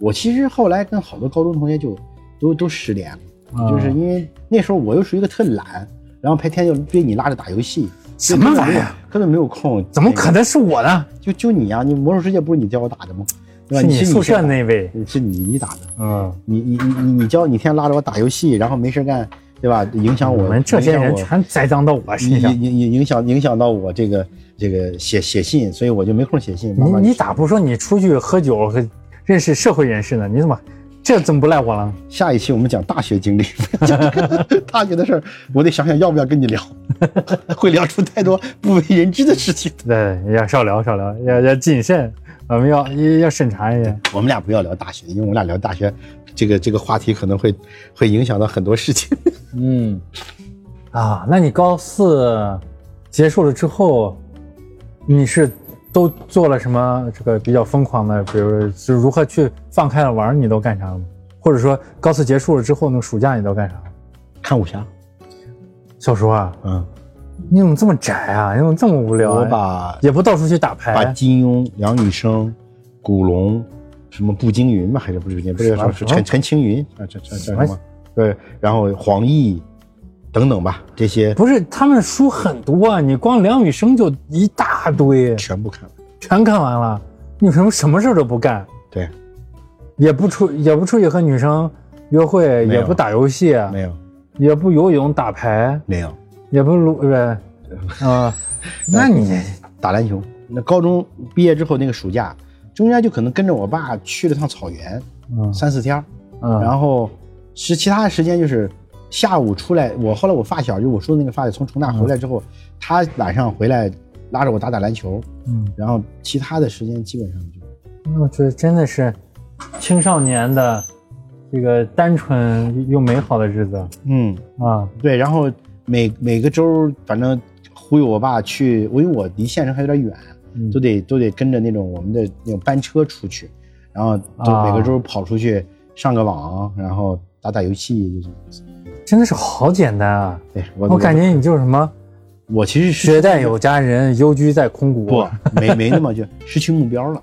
S1: 我其实后来跟好多高中同学就都都失联了。
S2: 啊
S1: 就是因为那时候我又属于一个特懒，然后白天就追你拉着打游戏，
S2: 什么玩意儿？
S1: 根本没有空。
S2: 怎么可能是我呢？
S1: 就就你呀、你魔兽世界不是你教我打的吗？对吧？
S2: 是你宿舍那位？
S1: 是你你打的，
S2: 嗯，
S1: 你你你你你教你天天拉着我打游戏，然后没事干，对吧？影响我
S2: 我们这些人全栽赃到我身上
S1: 影。影影影响影响到我这个这个写写信，所以我就没空写信。慢慢
S2: 你你咋不说你出去喝酒和认识社会人士呢？你怎么这怎么不赖我了？
S1: 下一期我们讲大学经历，大学的事儿，我得想想要不要跟你聊，会聊出太多不为人知的事情。
S2: 对，要少聊少聊，要要谨慎，我们要要要审查一下。
S1: 我们俩不要聊大学，因为我们俩聊大学，这个这个话题可能会会影响到很多事情。
S2: 嗯，啊，那你高四结束了之后，你是都做了什么这个比较疯狂的，比如是如何去放开了玩儿，你都干啥了？或者说高四结束了之后，那个暑假你都干啥了？
S1: 看武侠，
S2: 小叔啊，
S1: 嗯，
S2: 你怎么这么宅啊？你怎么这么无聊、啊？
S1: 我把
S2: 也不到处去打牌
S1: 把
S2: 牌，
S1: 金庸、梁羽生、古龙，什么步惊云吧，还是不是？不是
S2: 什么
S1: 叫什么陈陈青云啊，这这叫
S2: 什么
S1: 什么？对，然后黄奕等等吧，这些。
S2: 不是他们书很多啊，你光梁羽生就一大堆，
S1: 全部看完。
S2: 全看完了，你为什么什么事儿都不干？
S1: 对，
S2: 也不出也不出去和女生约会，也不打游戏，
S1: 没有。
S2: 也不游泳打牌，
S1: 没有。
S2: 也不撸对，啊，那你
S1: 打篮球。那高中毕业之后那个暑假，中间就可能跟着我爸去了趟草原，
S2: 嗯。
S1: 三四天。
S2: 嗯，
S1: 然后是其他的时间就是下午出来，我后来我发小就我说的那个发小从重大回来之后，他晚上回来拉着我打打篮球，
S2: 嗯，
S1: 然后其他的时间基本上就
S2: 那我觉得真的是青少年的这个单纯又美好的日子。
S1: 嗯。
S2: 啊，
S1: 对，然后每每个周反正忽悠我爸去，因为我离县城还有点远，
S2: 嗯。
S1: 都得都得跟着那种我们的那种班车出去，然后就
S2: 啊。
S1: 每个周跑出去上个网，然后打打游戏，就这样子。
S2: 真的是好简单啊！
S1: 对我
S2: 我感觉你就是什么
S1: 我其实是
S2: 绝代有佳人，幽居在空谷。
S1: 不，没没那么就失去目标了。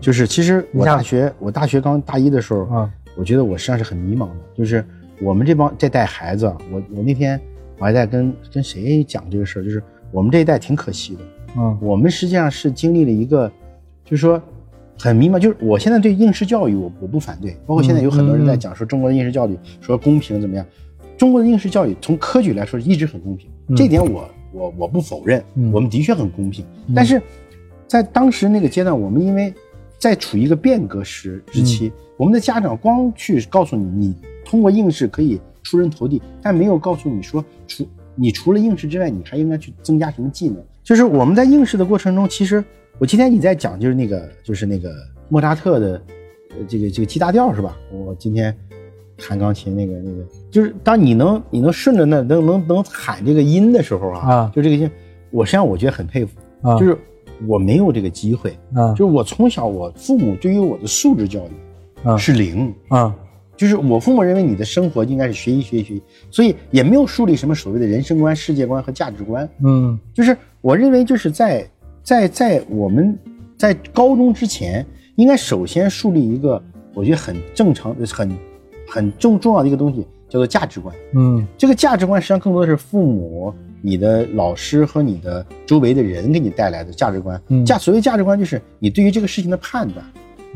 S1: 就是其实我大学我大学刚大一的时候，
S2: 啊，
S1: 我觉得我实际上是很迷茫的。就是我们这帮这代孩子，我我那天我还在跟跟谁讲这个事儿，就是我们这一代挺可惜的。
S2: 嗯
S1: 我们实际上是经历了一个，就是说很迷茫。就是我现在对应试教育我我不反对，包括现在有很多人在讲说中国的应试教育说公平怎么样。中国的应试教育从科举来说一直很公平，
S2: 嗯
S1: 这点我我我不否认，
S2: 嗯
S1: 我们的确很公平。但是在当时那个阶段，我们因为在处于一个变革时时期，我们的家长光去告诉你，你通过应试可以出人头地，但没有告诉你说，除你除了应试之外，你还应该去增加什么技能。就是我们在应试的过程中，其实我今天你在讲，就是那个就是那个莫扎特的，呃，这个这个 G 大调是吧？我今天弹钢琴那个那个，就是当你能你能顺着那能能能喊这个音的时候啊，
S2: 啊。
S1: 就这个音，我实际上我觉得很佩服，
S2: 啊，
S1: 就是我没有这个机会，
S2: 啊。
S1: 就是我从小我父母对于我的素质教育
S2: 啊。
S1: 是零，
S2: 啊。
S1: 就是我父母认为你的生活应该是学习学习学习，所以也没有树立什么所谓的人生观、世界观和价值观。
S2: 嗯。
S1: 就是我认为就是在在在我们在高中之前，应该首先树立一个我觉得很正常、很很重重要的一个东西，叫做价值观。
S2: 嗯
S1: 这个价值观实际上更多的是父母、你的老师和你的周围的人给你带来的价值观。
S2: 嗯
S1: 价所谓价值观就是你对于这个事情的判断，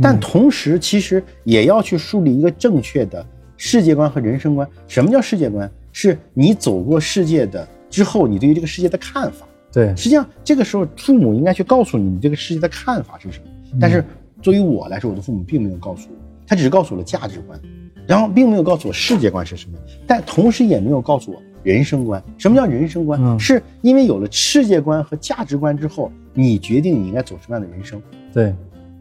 S1: 但同时其实也要去树立一个正确的世界观和人生观。什么叫世界观？是你走过世界的之后，你对于这个世界的看法。
S2: 对，
S1: 实际上这个时候父母应该去告诉你你这个世界的看法是什么。但是作为我来说，我的父母并没有告诉我，他只是告诉我了价值观，然后并没有告诉我世界观是什么，但同时也没有告诉我人生观。什么叫人生观？
S2: 嗯
S1: 是因为有了世界观和价值观之后，你决定你应该走什么样的人生。
S2: 对，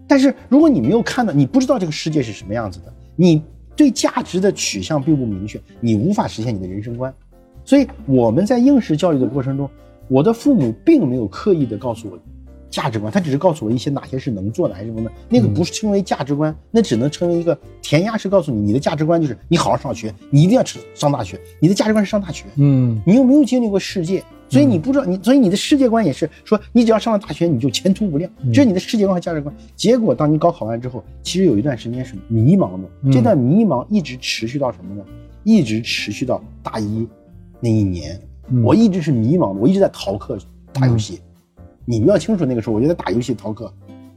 S1: 但是如果你没有看到，你不知道这个世界是什么样子的，你对价值的取向并不明确，你无法实现你的人生观。所以我们在应试教育的过程中，我的父母并没有刻意的告诉我价值观，他只是告诉我一些哪些是能做的，还是不能。那个不是称为价值观，那只能称为一个填鸭式告诉你，你的价值观就是你好好上学，你一定要上大学，你的价值观是上大学。
S2: 嗯
S1: 你又没有经历过世界，所以你不知道你，所以你的世界观也是说，你只要上了大学，你就前途无量，这是你的世界观和价值观。结果当你高考完之后，其实有一段时间是迷茫的，
S2: 嗯
S1: 这段迷茫一直持续到什么呢？一直持续到大一那一年，
S2: 嗯
S1: 我一直是迷茫的，我一直在逃课打游戏。你们要清楚，那个时候我就在打游戏逃课。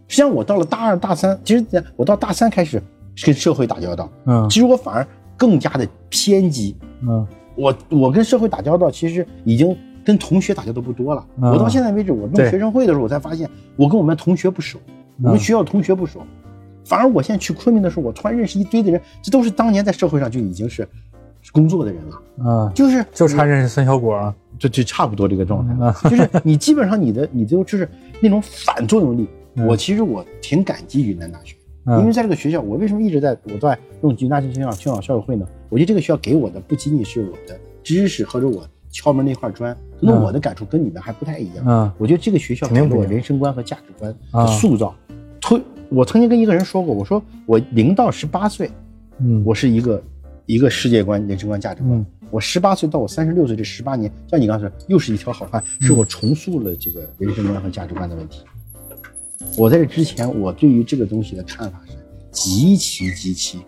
S1: 实际上，我到了大二、大三，其实我到大三开始跟社会打交道，
S2: 嗯
S1: 其实我反而更加的偏激。
S2: 嗯
S1: 我我跟社会打交道，其实已经跟同学打交道不多了。
S2: 嗯
S1: 我到现在为止，我弄学生会的时候，我才发现我跟我们同学不熟，我们
S2: 嗯
S1: 学校同学不熟。反而我现在去昆明的时候，我突然认识一堆的人，这都是当年在社会上就已经是工作的人了，
S2: 啊，
S1: 就是
S2: 就差认识孙小果了。
S1: 就就差不多这个状态。
S2: 啊
S1: 就是你基本上你的你就就是那种反作用力。
S2: 嗯
S1: 我其实我挺感激云南大学，
S2: 嗯
S1: 因为在这个学校，我为什么一直在我在用云南大学青岛青岛校友会呢？我觉得这个学校给我的不仅仅是我的知识或者我敲门那块砖，可能
S2: 嗯
S1: 我的感触跟你们还不太一样。
S2: 嗯
S1: 我觉得这个学校给了我人生观和价值观
S2: 啊
S1: 的塑造。推我曾经跟一个人说过，我说我零到十八岁，
S2: 嗯
S1: 我是一个一个世界观、人生观、价值观。
S2: 嗯
S1: 我十八岁到我三十六岁这十八年，像你刚才说，又是一条好汉，是
S2: 嗯
S1: 我重塑了这个人生观和价值观的问题。我在这之前，我对于这个东西的看法是极其极其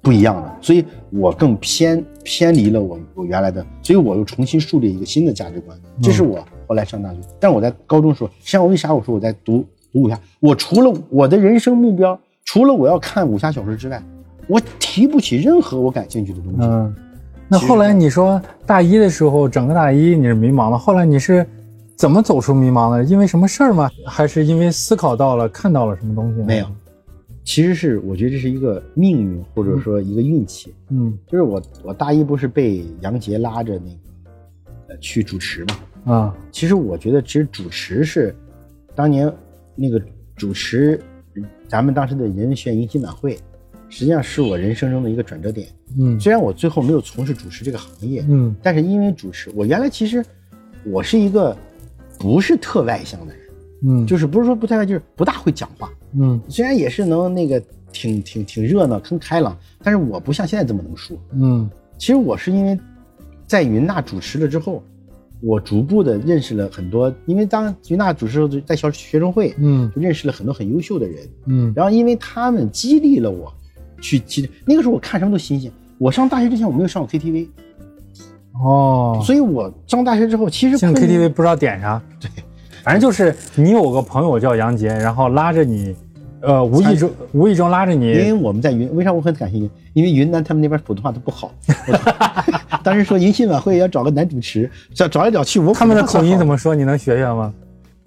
S1: 不一样的，所以我更偏偏离了我我原来的，所以我又重新树立一个新的价值观。这是我后来上大学，但我在高中时候，实际上我为啥我说我在读读武侠？我除了我的人生目标，除了我要看武侠小说之外，我提不起任何我感兴趣的东西。
S2: 嗯。那后来你说大一的时候，整个大一你是迷茫了，后来你是怎么走出迷茫的？因为什么事儿吗？还是因为思考到了、看到了什么东西？
S1: 没有，其实是我觉得这是一个命运或者说一个运气。
S2: 嗯
S1: 就是我我大一不是被杨洁拉着那个呃去主持嘛？
S2: 啊
S1: 其实我觉得其实主持是当年那个主持咱们当时的人人学院迎新晚会，实际上是我人生中的一个转折点。
S2: 嗯
S1: 虽然我最后没有从事主持这个行业，
S2: 嗯
S1: 但是因为主持，我原来其实我是一个不是特外向的人，
S2: 嗯
S1: 就是不是说不太外，就是不大会讲话。
S2: 嗯
S1: 虽然也是能那个挺挺挺热闹、挺开朗，但是我不像现在这么能说。
S2: 嗯
S1: 其实我是因为在云大主持了之后，我逐步的认识了很多，因为当云大主持的时候，在小学生会
S2: 嗯
S1: 就认识了很多很优秀的人，
S2: 嗯
S1: 然后因为他们激励了我去，其实那个时候我看什么都新鲜。我上大学之前我没有上过 KTV，
S2: 哦，
S1: 所以我上大学之后，其实
S2: 进 KTV 不知道点啥，对，反正就是你有个朋友叫杨杰，然后拉着你，呃，无意中无意中拉着你
S1: 因为，我们在云，为啥我很感兴趣？因为云南他们那边普通话都不好。我 当时说迎新晚会要找个男主持，找找来找去，我
S2: 他们的口音怎？
S1: 么
S2: 说？你能学学吗？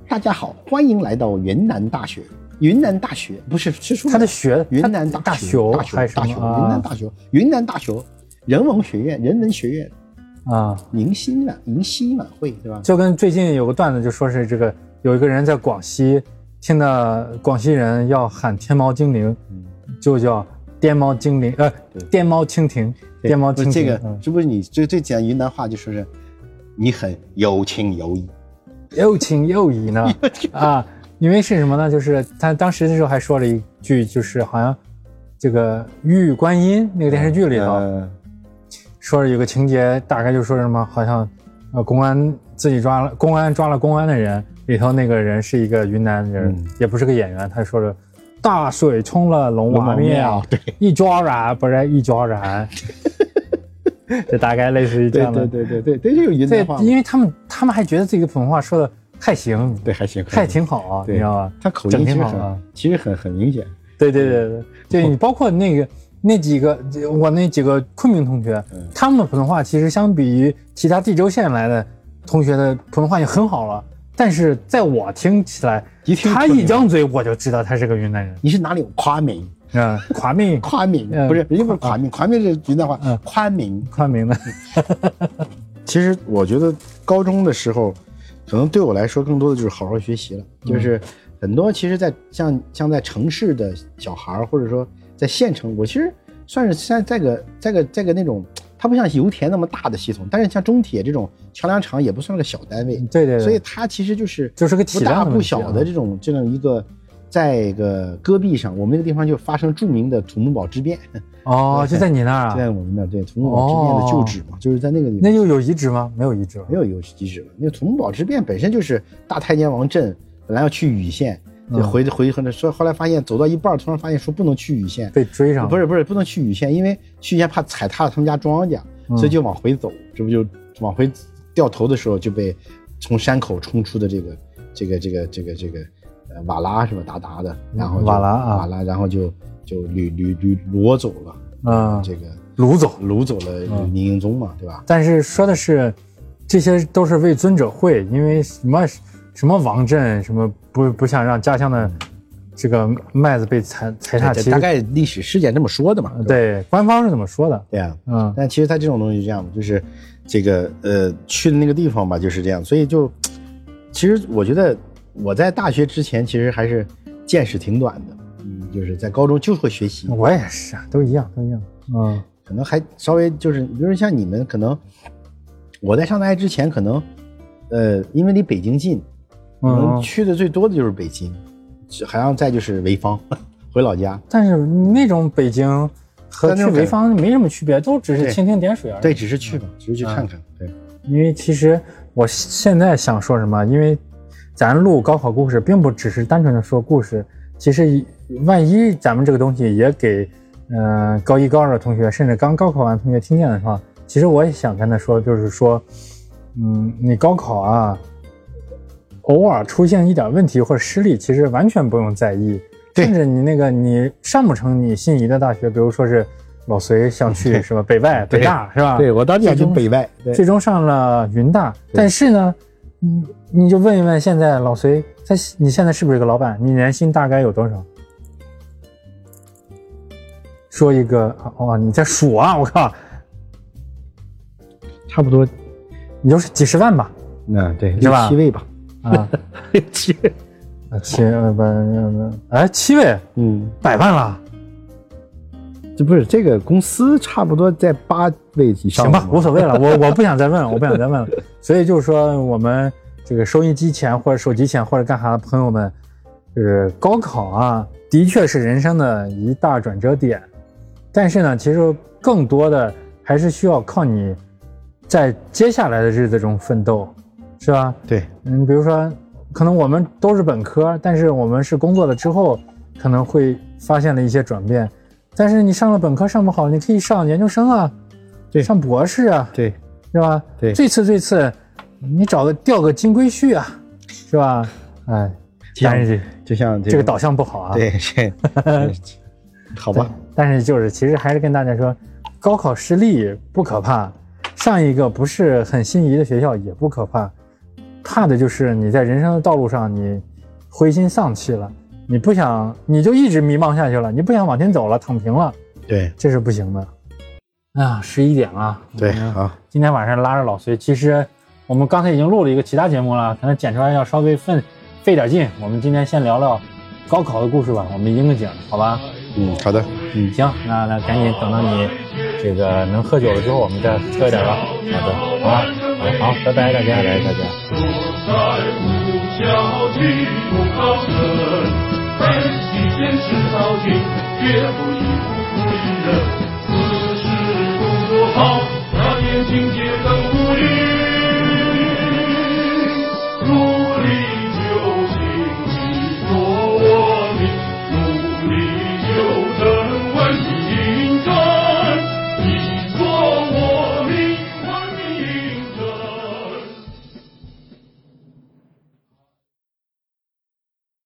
S1: 大家好，欢迎来到云南大学。云南大学不是是说
S2: 他的学
S1: 云南
S2: 大
S1: 大
S2: 学
S1: 大学
S2: 还是
S1: 大学，
S2: 啊
S1: 云南大学，云南大学人文学院人文学院。
S2: 啊？
S1: 迎新晚迎新晚会对吧？
S2: 就跟最近有个段子，就说是这个有一个人在广西听到广西人要喊天猫精灵，
S1: 嗯。
S2: 就叫颠猫精灵，呃
S1: 对，
S2: 颠猫蜻蜓，颠猫蜻蜓。
S1: 这个
S2: 嗯，
S1: 这不是你最最讲云南话就说是你很有情有义，
S2: 有情有义呢？啊，因为是什么呢？就是他当时的时候还说了一句，就是好像这个《玉观音》那个电视剧里头，
S1: 呃
S2: 说有个情节，大概就说什么，好像呃公安自己抓了公安抓了公安的人，里头那个人是一个云南人，
S1: 嗯。
S2: 也不是个演员，他说了大水冲了龙王庙
S1: 庙，对。
S2: 一抓然不是一抓然，这大概类似于这
S1: 对
S2: 样的。
S1: 对对对对对，这就云
S2: 对
S1: 南话，
S2: 因为他们他们还觉得自己的普通话说的还行，
S1: 对还行，
S2: 还挺好啊，你知道吧？
S1: 他口音其实很
S2: 挺好啊。
S1: 其实很很明显，
S2: 对对对对，对。你包括那个那几个我那几个昆明同学，
S1: 嗯。
S2: 他们的普通话其实相比于其他地州县来的同学的普通话也很好了，但是在我听起来，
S1: 一听
S2: 他一张嘴我就知道他是个云南人。
S1: 你是哪里？夸明，
S2: 啊，夸明，
S1: 夸明
S2: 嗯。
S1: 不是，人家不是夸明，夸明是云南话
S2: 嗯，
S1: 夸明。
S2: 夸明的，
S1: 其实我觉得高中的时候，可能对我来说更多的就是好好学习了。就是很多其实在，像像在城市的小孩儿，或者说在县城，我其实算是在在个在个在个那种，它不像油田那么大的系统，但是像中铁这种桥梁厂也不算个小单位，
S2: 对对对，
S1: 所以它其实就是
S2: 就是个
S1: 不大不小的这种这样一个。在一个戈壁上，我们那个地方就发生著名的土木堡之变，
S2: 哦，就在你那儿
S1: 就在
S2: 啊？
S1: 我们那儿对土木堡之变的旧址嘛，就是在那个地方。
S2: 那又有遗址吗？没有遗址吧
S1: 没？有有遗址了。那个土木堡之变本身就是大太监王振本来要去禹县，就
S2: 嗯
S1: 回回回说，后来发现走到一半，突然发现说不能去禹县，
S2: 被追上了？
S1: 不是不是不能去禹县，因为去禹县怕踩踏了他们家庄稼，
S2: 嗯
S1: 所以就往回走，这不就往回掉头的时候就被从山口冲出的这个这个这个这个这个呃瓦拉是吧达达的，然后
S2: 瓦拉啊
S1: 瓦拉，然后就就掳掳掳掳走了
S2: 啊，
S1: 这个
S2: 掳走。
S1: 掳走了
S2: 嗯
S1: 宁英宗嘛，对吧？
S2: 但是说的是，这些都是为尊者讳，因为什么什么王振，什么不不想让家乡的这个麦子被踩踩踏，
S1: 大概历史事件这么说的嘛，对
S2: 官方是怎么说的。
S1: 对呀。
S2: 嗯
S1: 但其实他这种东西是这样的，就是这个呃去的那个地方吧，就是这样，所以就其实我觉得我在大学之前其实还是见识挺短的，嗯，就是在高中就会学习，
S2: 我也是啊，都一样，都一样。嗯
S1: 可能还稍微就是，比如说像你们可能我在上大学之前可能呃因为离北京近，可能
S2: 嗯，
S1: 去的最多的就是北京，好像再就是潍坊，回老家。
S2: 但是那种北京和去潍坊没什么区别，都只是蜻蜓点水而已。
S1: 对，只是去吧，只是去
S2: 嗯
S1: 看看。对，
S2: 因为其实我现在想说什么，因为咱录高考故事，并不只是单纯的说故事，其实万一咱们这个东西也给嗯、呃高一高二的同学，甚至刚高考完的同学听见的话，其实我也想跟他说，就是说，嗯，你高考啊，偶尔出现一点问题或者失利，其实完全不用在意，
S1: 对
S2: 甚至你那个你上不成你心仪的大学，比如说是老隋想去
S1: 对
S2: 是吧，北外、北大是吧？
S1: 对我当年去北外，
S2: 最终上了云大，但是呢，你你就问一问现在老隋，在你现在是不是个老板？你年薪大概有多少？说一个哦，你在数啊！我靠，
S1: 差不多，
S2: 你就是几十万吧？
S1: 嗯，对，
S2: 是吧
S1: 六七位吧，
S2: 啊，
S1: 七位，
S2: 啊七呃不呃不哎七位
S1: 嗯，
S2: 百万了，
S1: 这不是这个公司差不多在八位以上
S2: 行吧，无所谓了，我我不想再问了，我不想再问了。所以就是说，我们这个收音机前或者手机前或者干啥的朋友们，就是高考啊，的确是人生的一大转折点，但是呢，其实更多的还是需要靠你在接下来的日子中奋斗，是吧？
S1: 对，
S2: 嗯，比如说，可能我们都是本科，但是我们是工作了之后，可能会发现了一些转变。但是你上了本科上不好，你可以上研究生啊，
S1: 对
S2: 上博士啊，
S1: 对，
S2: 是吧？
S1: 对
S2: 最次最次，你找个钓个金龟婿啊，是吧？哎，但是
S1: 就像
S2: 这个导向不好啊。
S1: 对，是，好吧，
S2: 但是就是其实还是跟大家说，高考失利不可怕，上一个不是很心仪的学校也不可怕，怕的就是你在人生的道路上你灰心丧气了，你不想你就一直迷茫下去了，你不想往前走了，躺平了，
S1: 对
S2: 这是不行的。啊，十一点了，
S1: 对，
S2: 嗯
S1: 好，
S2: 今天晚上拉着老崔，其实我们刚才已经录了一个其他节目了，可能剪出来要稍微费费点劲。我们今天先聊聊高考的故事吧，我们应个景，好吧？
S1: 嗯，好的，嗯，
S2: 行，那那赶紧等到你这个能喝酒了之后，我们再喝一点吧。好的，好啊，好，好，拜拜大家，拜拜大家。
S3: 也境界很无力